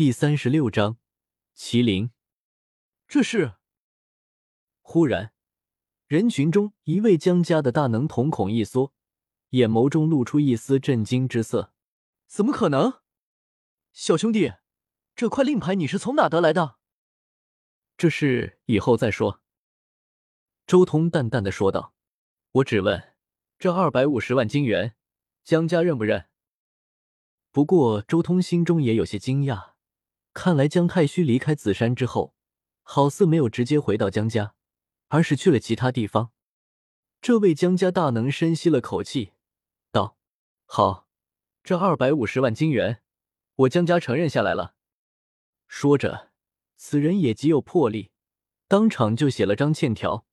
第三十六章，麒麟。这是。忽然，人群中一位江家的大能瞳孔一缩，眼眸中露出一丝震惊之色。怎么可能？小兄弟，这块令牌你是从哪得来的？这事以后再说。周通淡淡的说道：“我只问，这二百五十万金元，江家认不认？”不过，周通心中也有些惊讶。看来江太虚离开紫山之后，好似没有直接回到江家，而是去了其他地方。这位江家大能深吸了口气，道：“好，这二百五十万金元，我江家承认下来了。”说着，此人也极有魄力，当场就写了张欠条。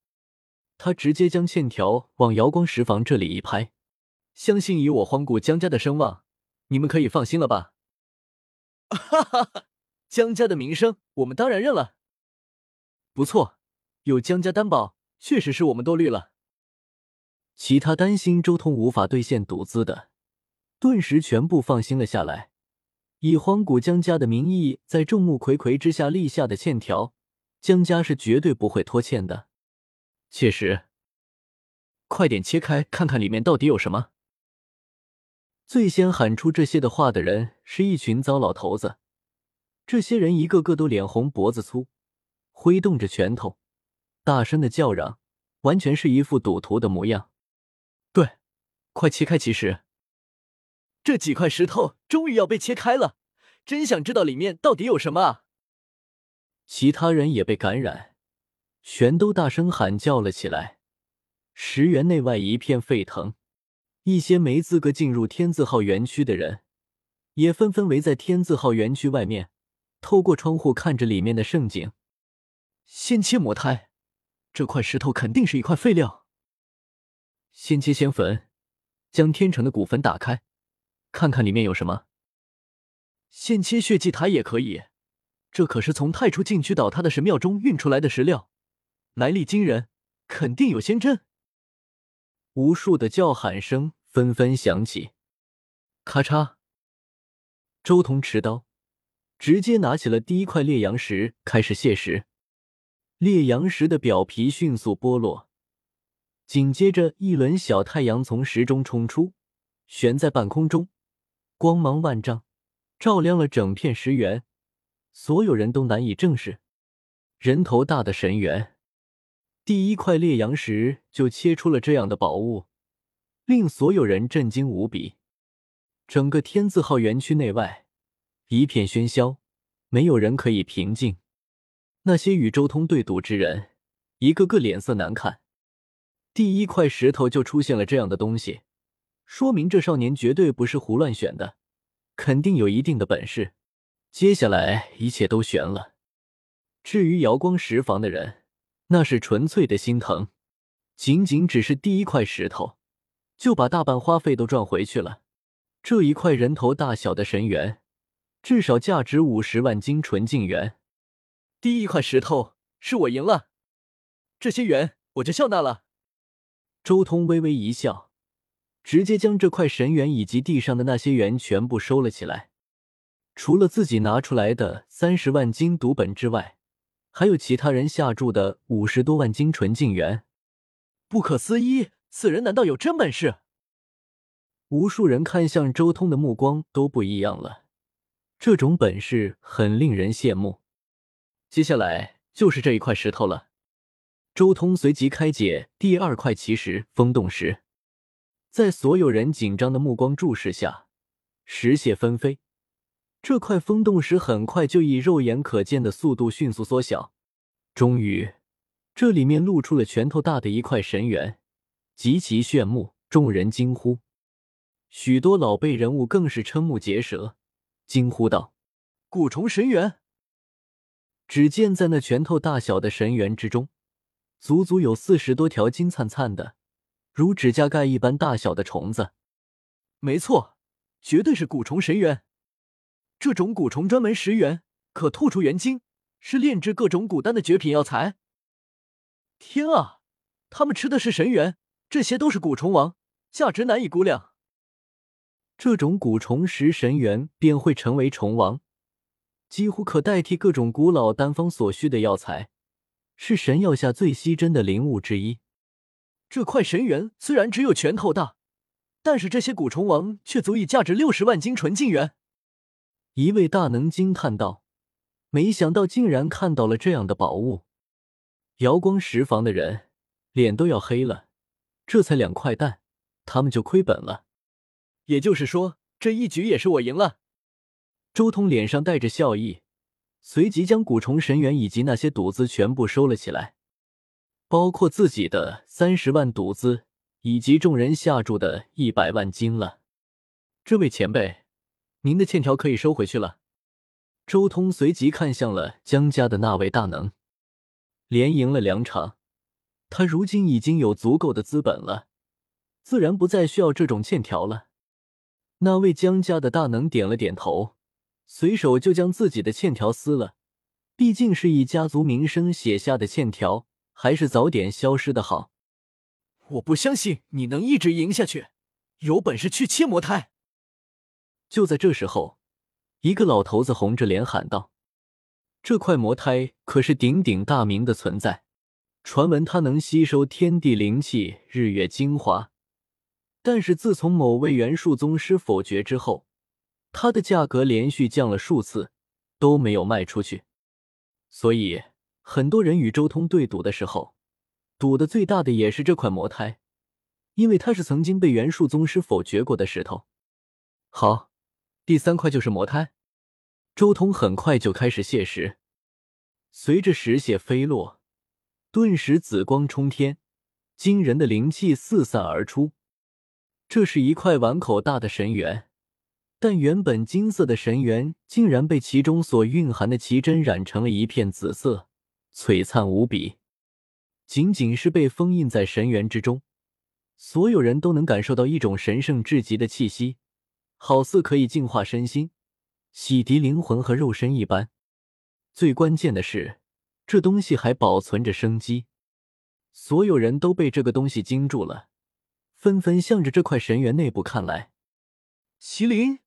他直接将欠条往瑶光石房这里一拍，相信以我荒古江家的声望，你们可以放心了吧？哈哈哈。江家的名声，我们当然认了。不错，有江家担保，确实是我们多虑了。其他担心周通无法兑现赌资的，顿时全部放心了下来。以荒古江家的名义，在众目睽睽之下立下的欠条，江家是绝对不会拖欠的。确实，快点切开看看里面到底有什么。最先喊出这些的话的人，是一群糟老头子。这些人一个个都脸红脖子粗，挥动着拳头，大声的叫嚷，完全是一副赌徒的模样。对，快切开！其实，这几块石头终于要被切开了，真想知道里面到底有什么啊！其他人也被感染，全都大声喊叫了起来。石园内外一片沸腾，一些没资格进入天字号园区的人，也纷纷围在天字号园区外面。透过窗户看着里面的盛景，先切魔胎，这块石头肯定是一块废料。先切仙坟，将天成的古坟打开，看看里面有什么。先切血祭台也可以，这可是从太初禁区倒塌的神庙中运出来的石料，来历惊人，肯定有仙珍。无数的叫喊声纷纷响起，咔嚓，周彤持刀。直接拿起了第一块烈阳石，开始泄石。烈阳石的表皮迅速剥落，紧接着一轮小太阳从石中冲出，悬在半空中，光芒万丈，照亮了整片石原。所有人都难以正视，人头大的神元，第一块烈阳石就切出了这样的宝物，令所有人震惊无比。整个天字号园区内外。一片喧嚣，没有人可以平静。那些与周通对赌之人，一个个脸色难看。第一块石头就出现了这样的东西，说明这少年绝对不是胡乱选的，肯定有一定的本事。接下来一切都悬了。至于瑶光石房的人，那是纯粹的心疼，仅仅只是第一块石头，就把大半花费都赚回去了。这一块人头大小的神元。至少价值五十万金纯净元。第一块石头是我赢了，这些元我就笑纳了。周通微微一笑，直接将这块神元以及地上的那些元全部收了起来。除了自己拿出来的三十万金赌本之外，还有其他人下注的五十多万金纯净元。不可思议，此人难道有真本事？无数人看向周通的目光都不一样了。这种本事很令人羡慕。接下来就是这一块石头了。周通随即开解第二块奇石——风洞石。在所有人紧张的目光注视下，石屑纷飞。这块风洞石很快就以肉眼可见的速度迅速缩小。终于，这里面露出了拳头大的一块神元，极其炫目，众人惊呼。许多老辈人物更是瞠目结舌。惊呼道：“古虫神元！”只见在那拳头大小的神元之中，足足有四十多条金灿灿的、如指甲盖一般大小的虫子。没错，绝对是古虫神元。这种蛊虫专门食元，可吐出元精，是炼制各种古丹的绝品药材。天啊，他们吃的是神元，这些都是蛊虫王，价值难以估量。这种古虫食神元便会成为虫王，几乎可代替各种古老丹方所需的药材，是神药下最稀珍的灵物之一。这块神元虽然只有拳头大，但是这些蛊虫王却足以价值六十万斤纯净元。一位大能惊叹道：“没想到竟然看到了这样的宝物！”瑶光石房的人脸都要黑了。这才两块蛋，他们就亏本了。也就是说，这一局也是我赢了。周通脸上带着笑意，随即将蛊虫神元以及那些赌资全部收了起来，包括自己的三十万赌资以及众人下注的一百万金了。这位前辈，您的欠条可以收回去了。周通随即看向了江家的那位大能，连赢了两场，他如今已经有足够的资本了，自然不再需要这种欠条了。那位江家的大能点了点头。随手就将自己的欠条撕了，毕竟是以家族名声写下的欠条，还是早点消失的好。我不相信你能一直赢下去，有本事去切魔胎！就在这时候，一个老头子红着脸喊道：“这块魔胎可是鼎鼎大名的存在，传闻它能吸收天地灵气、日月精华，但是自从某位元术宗师否决之后。”它的价格连续降了数次，都没有卖出去，所以很多人与周通对赌的时候，赌的最大的也是这块魔胎，因为它是曾经被元术宗师否决过的石头。好，第三块就是魔胎。周通很快就开始泄石，随着石屑飞落，顿时紫光冲天，惊人的灵气四散而出。这是一块碗口大的神元。但原本金色的神元竟然被其中所蕴含的奇珍染成了一片紫色，璀璨无比。仅仅是被封印在神元之中，所有人都能感受到一种神圣至极的气息，好似可以净化身心、洗涤灵魂和肉身一般。最关键的是，这东西还保存着生机。所有人都被这个东西惊住了，纷纷向着这块神元内部看来。麒麟。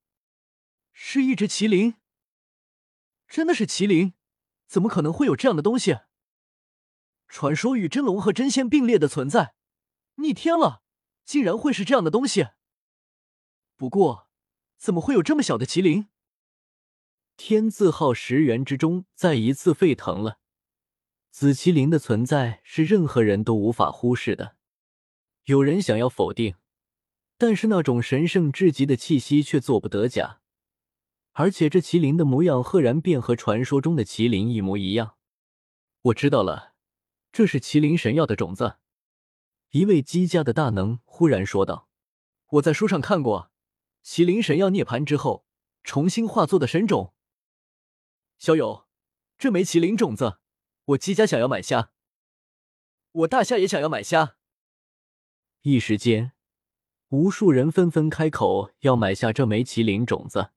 是一只麒麟，真的是麒麟？怎么可能会有这样的东西？传说与真龙和真仙并列的存在，逆天了，竟然会是这样的东西？不过，怎么会有这么小的麒麟？天字号十元之中再一次沸腾了。紫麒麟的存在是任何人都无法忽视的。有人想要否定，但是那种神圣至极的气息却做不得假。而且这麒麟的模样赫然便和传说中的麒麟一模一样。我知道了，这是麒麟神药的种子。一位姬家的大能忽然说道：“我在书上看过，麒麟神药涅槃之后重新化作的神种。小友，这枚麒麟种子，我姬家想要买下。我大夏也想要买下。”一时间，无数人纷纷开口要买下这枚麒麟种子。